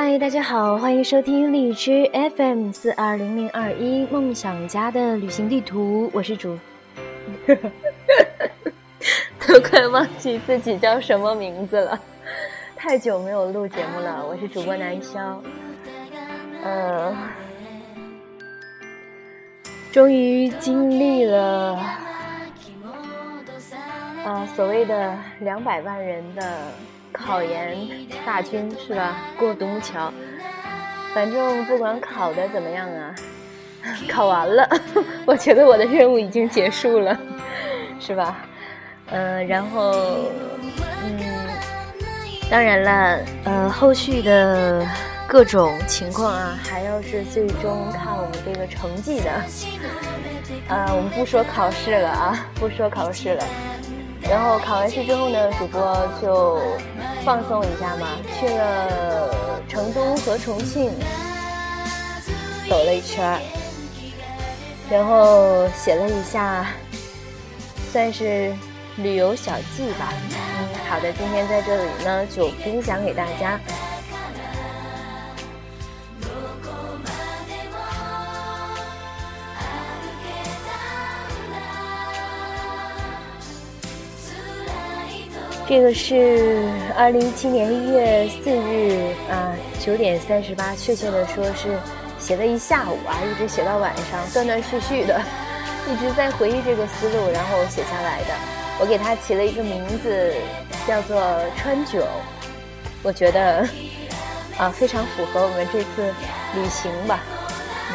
嗨，大家好，欢迎收听荔枝 FM 四二零零二一梦想家的旅行地图，我是主，都快忘记自己叫什么名字了，太久没有录节目了，我是主播南潇，呃，终于经历了，呃，所谓的两百万人的。考研大军是吧？过独木桥，反正不管考的怎么样啊，考完了，我觉得我的任务已经结束了，是吧？嗯，然后，嗯，当然了，呃，后续的各种情况啊，还要是最终看我们这个成绩的。啊，我们不说考试了啊，不说考试了。然后考完试之后呢，主播就放松一下嘛，去了成都和重庆走了一圈然后写了一下，算是旅游小记吧。嗯，好的，今天在这里呢就分享给大家。这个是二零一七年一月四日啊，九点三十八，确切的说是写了一下午啊，一直写到晚上，断断续续的，一直在回忆这个思路，然后写下来的。我给它起了一个名字，叫做川九，我觉得啊，非常符合我们这次旅行吧。嗯，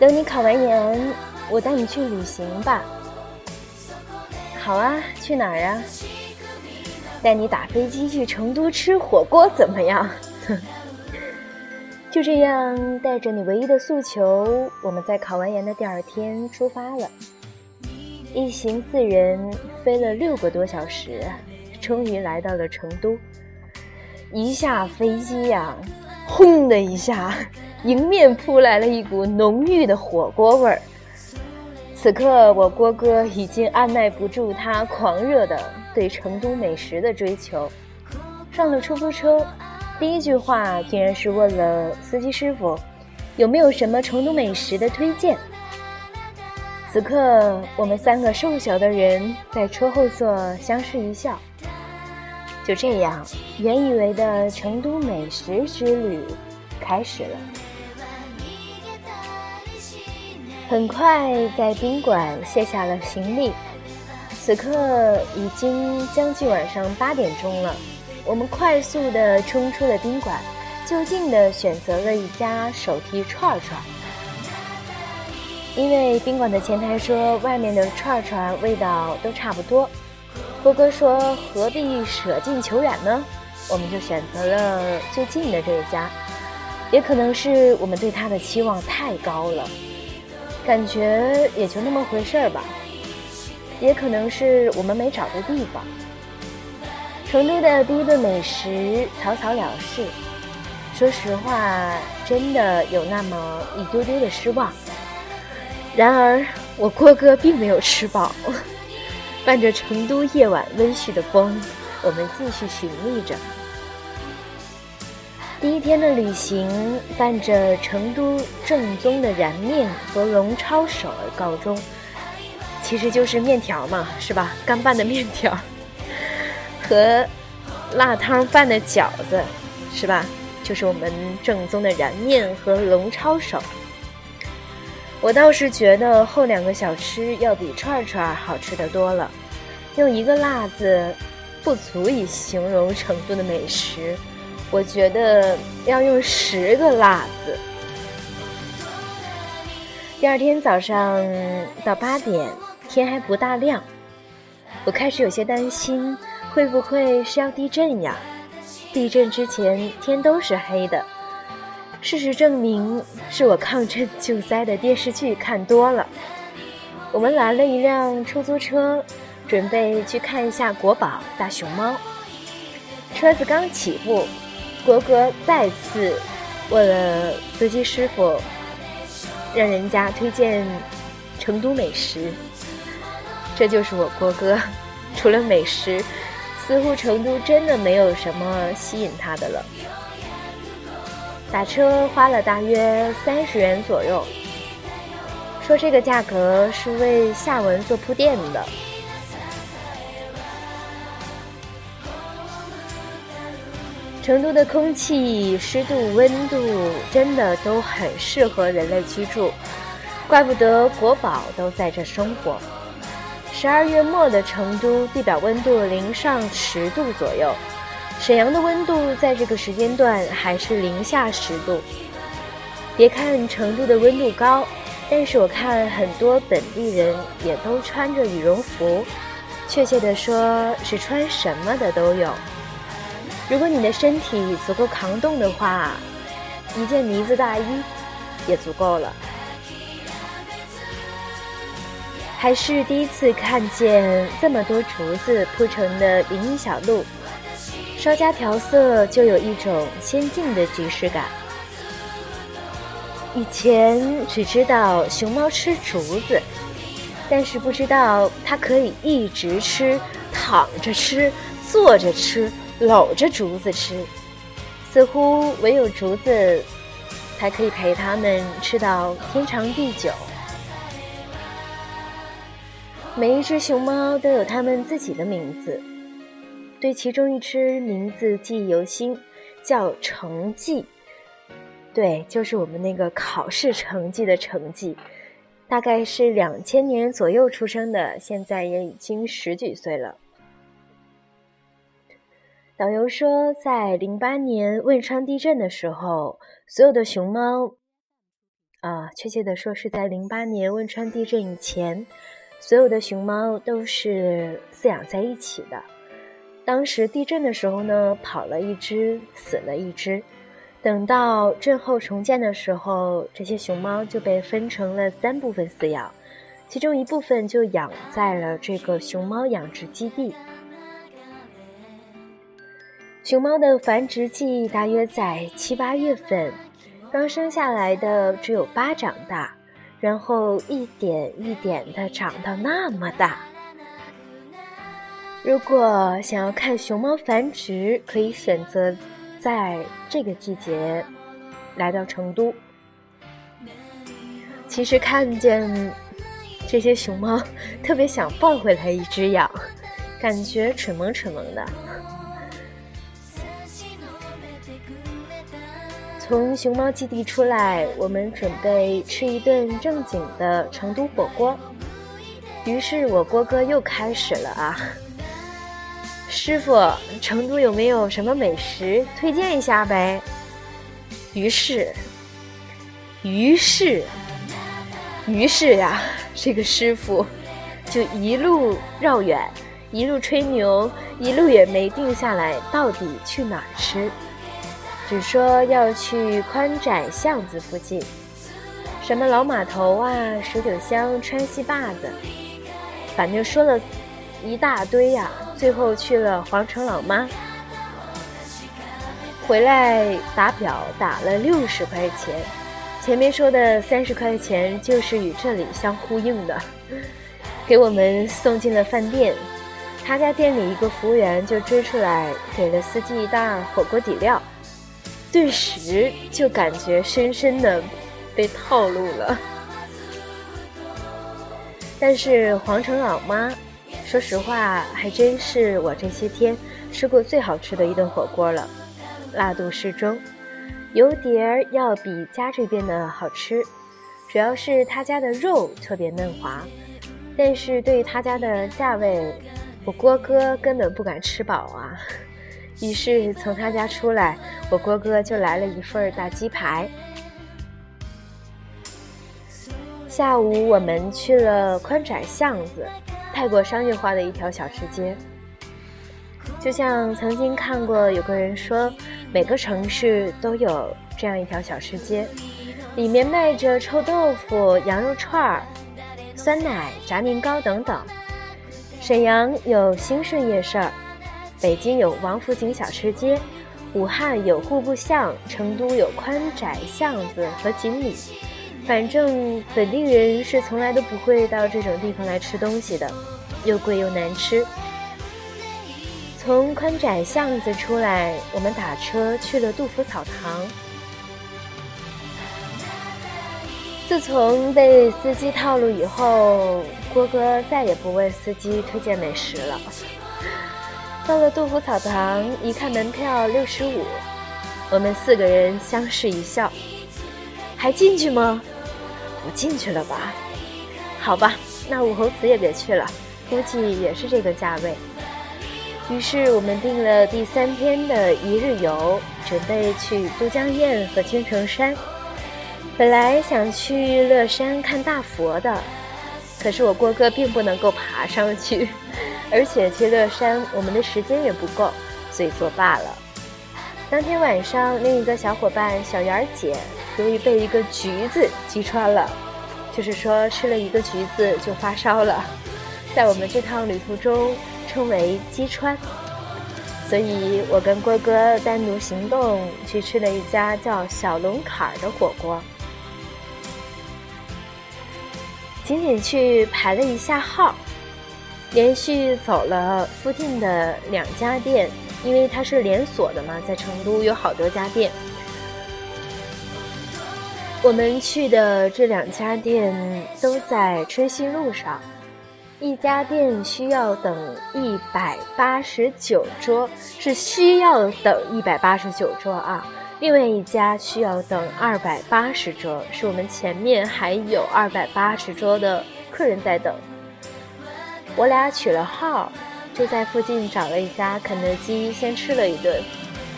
等你考完研。我带你去旅行吧。好啊，去哪儿啊？带你打飞机去成都吃火锅怎么样？就这样，带着你唯一的诉求，我们在考完研的第二天出发了。一行四人飞了六个多小时，终于来到了成都。一下飞机呀，轰的一下，迎面扑来了一股浓郁的火锅味儿。此刻，我郭哥已经按耐不住他狂热的对成都美食的追求。上了出租车，第一句话竟然是问了司机师傅：“有没有什么成都美食的推荐？”此刻，我们三个瘦小的人在车后座相视一笑。就这样，原以为的成都美食之旅开始了。很快在宾馆卸下了行李，此刻已经将近晚上八点钟了。我们快速的冲出了宾馆，就近的选择了一家手提串串，因为宾馆的前台说外面的串串味道都差不多。波哥说何必舍近求远呢？我们就选择了最近的这一家，也可能是我们对它的期望太高了。感觉也就那么回事儿吧，也可能是我们没找对地方。成都的第一顿美食草草了事，说实话，真的有那么一丢丢的失望。然而，我郭哥并没有吃饱，伴着成都夜晚温煦的风，我们继续寻觅着。第一天的旅行，伴着成都正宗的燃面和龙抄手而告终，其实就是面条嘛，是吧？干拌的面条和辣汤拌的饺子，是吧？就是我们正宗的燃面和龙抄手。我倒是觉得后两个小吃要比串串好吃的多了，用一个辣字不足以形容成都的美食。我觉得要用十个辣子。第二天早上到八点，天还不大亮，我开始有些担心，会不会是要地震呀？地震之前天都是黑的。事实证明，是我抗震救灾的电视剧看多了。我们拦了一辆出租车，准备去看一下国宝大熊猫。车子刚起步。国哥再次问了司机师傅，让人家推荐成都美食。这就是我国哥，除了美食，似乎成都真的没有什么吸引他的了。打车花了大约三十元左右，说这个价格是为下文做铺垫的。成都的空气湿度、温度真的都很适合人类居住，怪不得国宝都在这生活。十二月末的成都，地表温度零上十度左右；沈阳的温度在这个时间段还是零下十度。别看成都的温度高，但是我看很多本地人也都穿着羽绒服，确切的说是穿什么的都有。如果你的身体足够抗冻的话，一件呢子大衣也足够了。还是第一次看见这么多竹子铺成的林荫小路，稍加调色就有一种仙境的即视感。以前只知道熊猫吃竹子，但是不知道它可以一直吃，躺着吃，坐着吃。搂着竹子吃，似乎唯有竹子才可以陪他们吃到天长地久。每一只熊猫都有它们自己的名字，对其中一只名字记忆犹新，叫成绩。对，就是我们那个考试成绩的成绩。大概是两千年左右出生的，现在也已经十几岁了。导游说，在零八年汶川地震的时候，所有的熊猫，啊，确切的说是在零八年汶川地震以前，所有的熊猫都是饲养在一起的。当时地震的时候呢，跑了一只，死了一只。等到震后重建的时候，这些熊猫就被分成了三部分饲养，其中一部分就养在了这个熊猫养殖基地。熊猫的繁殖季大约在七八月份，刚生下来的只有巴掌大，然后一点一点的长到那么大。如果想要看熊猫繁殖，可以选择在这个季节来到成都。其实看见这些熊猫，特别想抱回来一只养，感觉蠢萌蠢萌的。从熊猫基地出来，我们准备吃一顿正经的成都火锅。于是我郭哥又开始了啊，师傅，成都有没有什么美食推荐一下呗？于是，于是，于是呀，这个师傅就一路绕远，一路吹牛，一路也没定下来，到底去哪儿吃。只说要去宽窄巷子附近，什么老码头啊、十九乡、川西坝子，反正说了一大堆呀。最后去了皇城老妈，回来打表打了六十块钱，前面说的三十块钱就是与这里相呼应的，给我们送进了饭店。他家店里一个服务员就追出来，给了司机一袋火锅底料。顿时就感觉深深的被套路了，但是皇城老妈，说实话还真是我这些天吃过最好吃的一顿火锅了，辣度适中，油碟儿要比家这边的好吃，主要是他家的肉特别嫩滑，但是对于他家的价位，我郭哥根本不敢吃饱啊。于是从他家出来，我郭哥就来了一份大鸡排。下午我们去了宽窄巷子，太过商业化的一条小吃街。就像曾经看过有个人说，每个城市都有这样一条小吃街，里面卖着臭豆腐、羊肉串儿、酸奶、炸年糕等等。沈阳有兴顺夜市儿。北京有王府井小吃街，武汉有户部巷，成都有宽窄巷子和锦里。反正本地人是从来都不会到这种地方来吃东西的，又贵又难吃。从宽窄巷子出来，我们打车去了杜甫草堂。自从被司机套路以后，郭哥再也不为司机推荐美食了。到了杜甫草堂，一看门票六十五，我们四个人相视一笑，还进去吗？不进去了吧？好吧，那武侯祠也别去了，估计也是这个价位。于是我们定了第三天的一日游，准备去都江堰和青城山。本来想去乐山看大佛的，可是我郭哥并不能够爬上去。而且去乐山，我们的时间也不够，所以作罢了。当天晚上，另一个小伙伴小圆儿姐由于被一个橘子击穿了，就是说吃了一个橘子就发烧了，在我们这趟旅途中称为击穿。所以我跟郭哥单独行动去吃了一家叫小龙坎儿的火锅，仅仅去排了一下号。连续走了附近的两家店，因为它是连锁的嘛，在成都有好多家店。我们去的这两家店都在春熙路上，一家店需要等一百八十九桌，是需要等一百八十九桌啊。另外一家需要等二百八十桌，是我们前面还有二百八十桌的客人在等。我俩取了号，就在附近找了一家肯德基，先吃了一顿。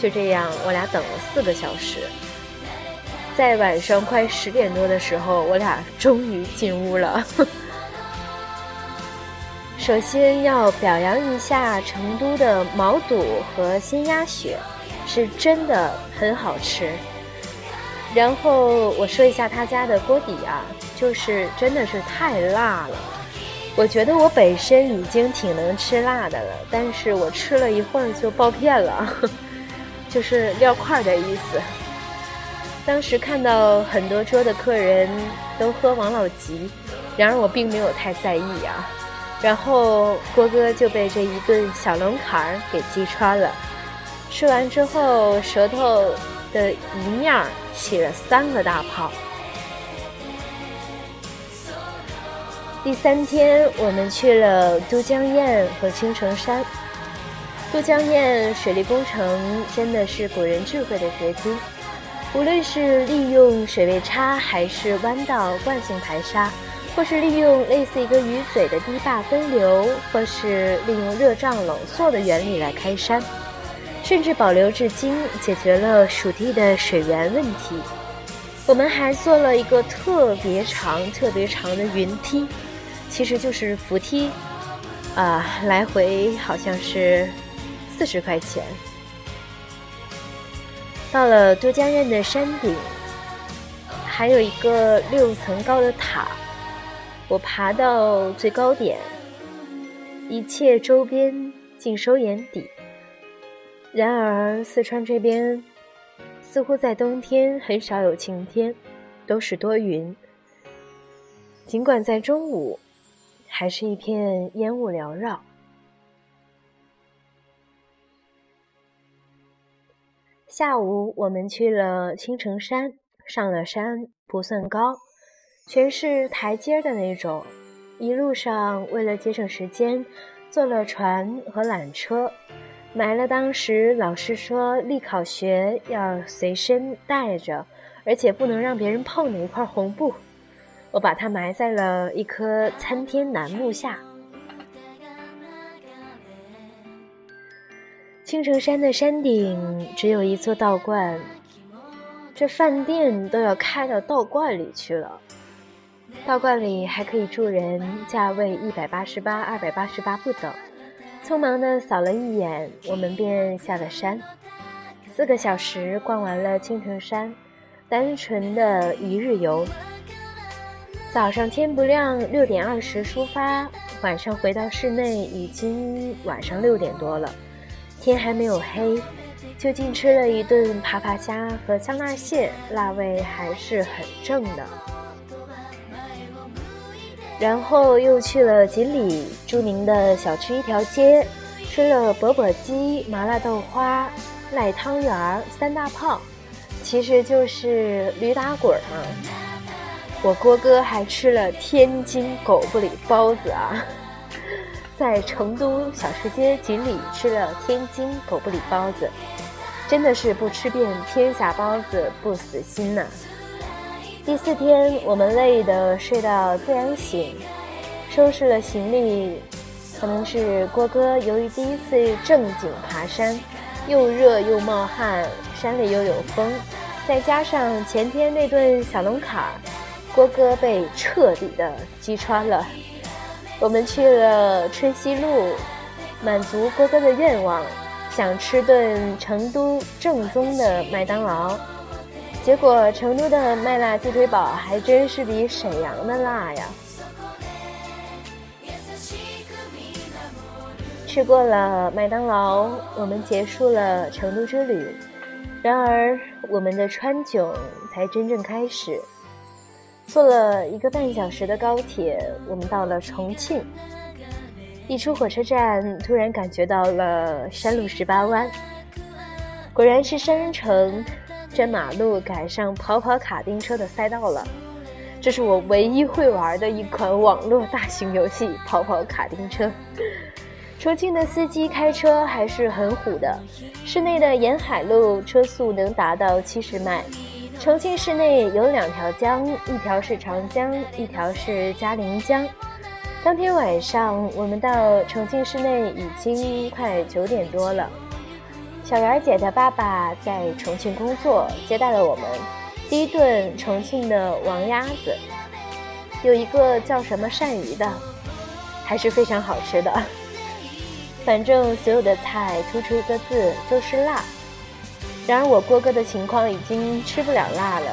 就这样，我俩等了四个小时。在晚上快十点多的时候，我俩终于进屋了。首先要表扬一下成都的毛肚和鲜鸭血，是真的很好吃。然后我说一下他家的锅底啊，就是真的是太辣了。我觉得我本身已经挺能吃辣的了，但是我吃了一会儿就爆片了，就是撂块的意思。当时看到很多桌的客人都喝王老吉，然而我并没有太在意啊。然后郭哥就被这一顿小龙坎儿给击穿了，吃完之后舌头的一面起了三个大泡。第三天，我们去了都江堰和青城山。都江堰水利工程真的是古人智慧的结晶，无论是利用水位差，还是弯道惯性排沙，或是利用类似一个鱼嘴的堤坝分流，或是利用热胀冷缩的原理来开山，甚至保留至今，解决了属地的水源问题。我们还做了一个特别长、特别长的云梯。其实就是扶梯，啊，来回好像是四十块钱。到了都江堰的山顶，还有一个六层高的塔，我爬到最高点，一切周边尽收眼底。然而四川这边似乎在冬天很少有晴天，都是多云。尽管在中午。还是一片烟雾缭绕。下午我们去了青城山，上了山不算高，全是台阶的那种。一路上为了节省时间，坐了船和缆车，埋了当时老师说立考学要随身带着，而且不能让别人碰的一块红布。我把它埋在了一棵参天楠木下。青城山的山顶只有一座道观，这饭店都要开到道观里去了。道观里还可以住人，价位一百八十八、二百八十八不等。匆忙的扫了一眼，我们便下了山。四个小时逛完了青城山，单纯的一日游。早上天不亮，六点二十出发，晚上回到室内已经晚上六点多了，天还没有黑，就近吃了一顿爬爬虾和香辣蟹，辣味还是很正的。然后又去了锦里著名的小吃一条街，吃了钵钵鸡、麻辣豆花、赖汤圆三大炮，其实就是驴打滚啊。我郭哥还吃了天津狗不理包子啊，在成都小吃街锦里吃了天津狗不理包子，真的是不吃遍天下包子不死心呐。第四天，我们累得睡到自然醒，收拾了行李。可能是郭哥由于第一次正经爬山，又热又冒汗，山里又有风，再加上前天那顿小龙坎儿，郭哥被彻底的击穿了。我们去了春熙路，满足郭哥的愿望，想吃顿成都正宗的麦当劳。结果成都的麦辣鸡腿堡还真是比沈阳的辣呀！吃过了麦当劳，我们结束了成都之旅。然而，我们的川囧才真正开始。坐了一个半小时的高铁，我们到了重庆。一出火车站，突然感觉到了山路十八弯，果然是山城。这马路赶上跑跑卡丁车的赛道了，这是我唯一会玩的一款网络大型游戏——跑跑卡丁车。重庆的司机开车还是很虎的，市内的沿海路车速能达到七十迈。重庆市内有两条江，一条是长江，一条是嘉陵江。当天晚上，我们到重庆市内已经快九点多了。小圆姐的爸爸在重庆工作，接待了我们。第一顿重庆的王鸭子，有一个叫什么鳝鱼的，还是非常好吃的。反正所有的菜突出一个字，就是辣。然而我郭哥的情况已经吃不了辣了，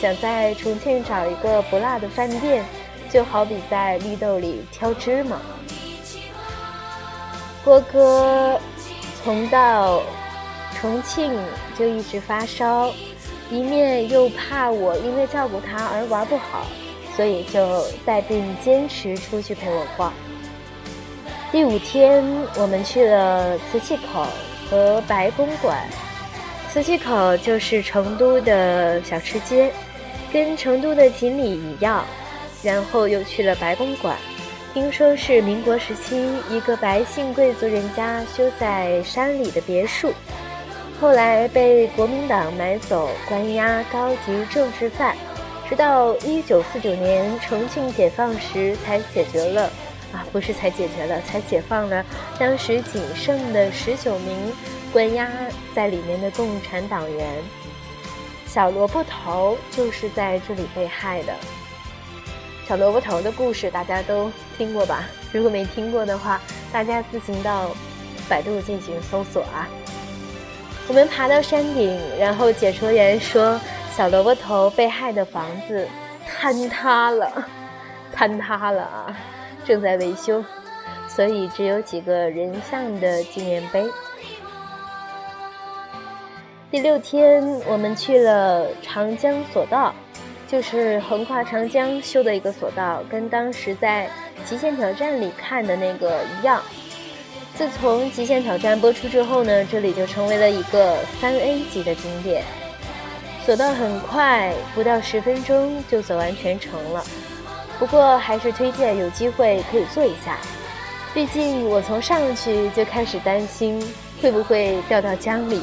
想在重庆找一个不辣的饭店，就好比在绿豆里挑芝麻。郭哥。从到重庆就一直发烧，一面又怕我因为照顾他而玩不好，所以就带病坚持出去陪我逛。第五天，我们去了瓷器口和白公馆。瓷器口就是成都的小吃街，跟成都的锦里一样，然后又去了白公馆。听说是民国时期一个白姓贵族人家修在山里的别墅，后来被国民党买走，关押高级政治犯，直到一九四九年重庆解放时才解决了，啊，不是才解决了，才解放了当时仅剩的十九名关押在里面的共产党员。小萝卜头就是在这里被害的。小萝卜头的故事大家都听过吧？如果没听过的话，大家自行到百度进行搜索啊。我们爬到山顶，然后解说员说小萝卜头被害的房子坍塌了，坍塌了啊，正在维修，所以只有几个人像的纪念碑。第六天，我们去了长江索道。就是横跨长江修的一个索道，跟当时在《极限挑战》里看的那个一样。自从《极限挑战》播出之后呢，这里就成为了一个三 A 级的景点。索道很快，不到十分钟就走完全程了。不过还是推荐有机会可以坐一下，毕竟我从上去就开始担心会不会掉到江里。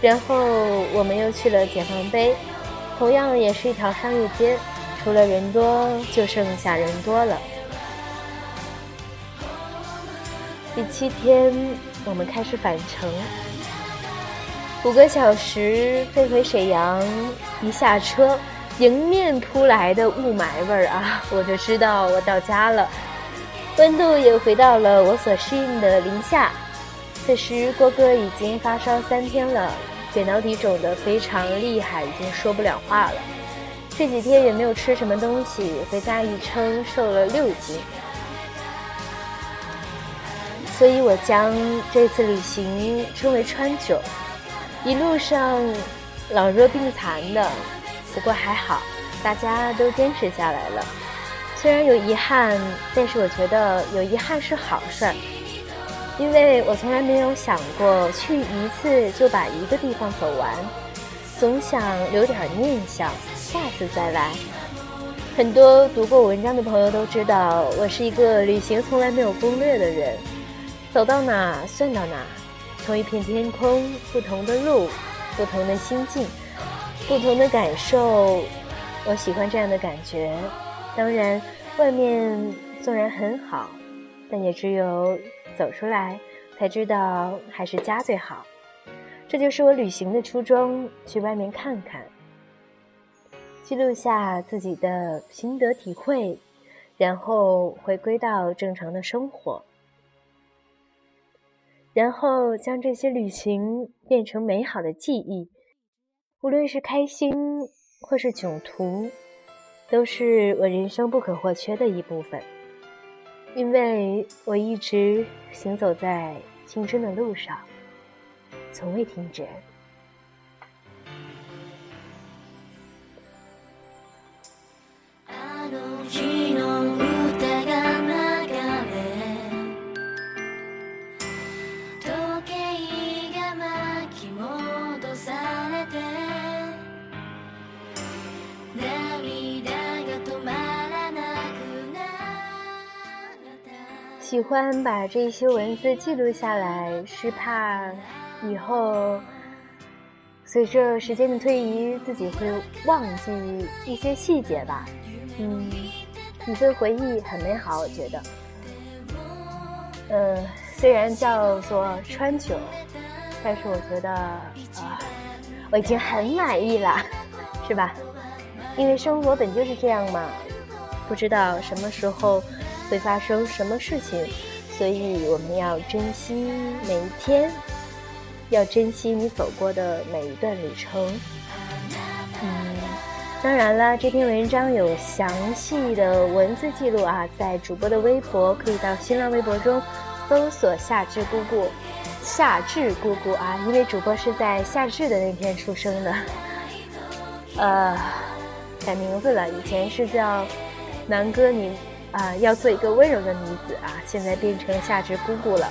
然后我们又去了解放碑。同样也是一条商业街，除了人多就剩下人多了。第七天，我们开始返程，五个小时飞回沈阳，一下车，迎面扑来的雾霾味儿啊，我就知道我到家了。温度也回到了我所适应的零下。此时郭哥已经发烧三天了。扁桃体肿得非常厉害，已经说不了话了。这几天也没有吃什么东西，回家一称瘦了六斤。所以我将这次旅行称为川九。一路上老弱病残的，不过还好，大家都坚持下来了。虽然有遗憾，但是我觉得有遗憾是好事儿。因为我从来没有想过去一次就把一个地方走完，总想留点念想，下次再来。很多读过文章的朋友都知道，我是一个旅行从来没有攻略的人，走到哪算到哪，同一片天空，不同的路，不同的心境，不同的感受，我喜欢这样的感觉。当然，外面纵然很好，但也只有走出来才知道还是家最好。这就是我旅行的初衷，去外面看看。记录下自己的心得体会，然后回归到正常的生活，然后将这些旅行变成美好的记忆，无论是开心或是囧途，都是我人生不可或缺的一部分。因为我一直行走在青春的路上，从未停止。欢把这些文字记录下来，是怕以后随着时间的推移，自己会忘记一些细节吧。嗯，一份回忆很美好，我觉得。呃，虽然叫做川久，但是我觉得啊，我已经很满意了，是吧？因为生活本就是这样嘛，不知道什么时候。会发生什么事情，所以我们要珍惜每一天，要珍惜你走过的每一段旅程。嗯，当然了，这篇文章有详细的文字记录啊，在主播的微博，可以到新浪微博中搜索“夏至姑姑”，夏至姑姑啊，因为主播是在夏至的那天出生的，呃，改名字了，以前是叫南哥你。啊，要做一个温柔的女子啊！现在变成夏至姑姑了，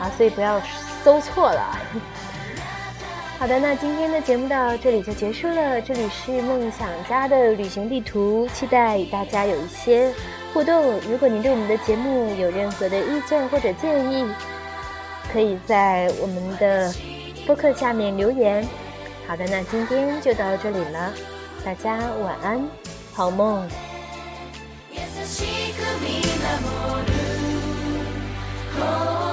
啊，所以不要搜错了。好的，那今天的节目到这里就结束了。这里是梦想家的旅行地图，期待与大家有一些互动。如果您对我们的节目有任何的意见或者建议，可以在我们的播客下面留言。好的，那今天就到这里了，大家晚安，好梦。哦。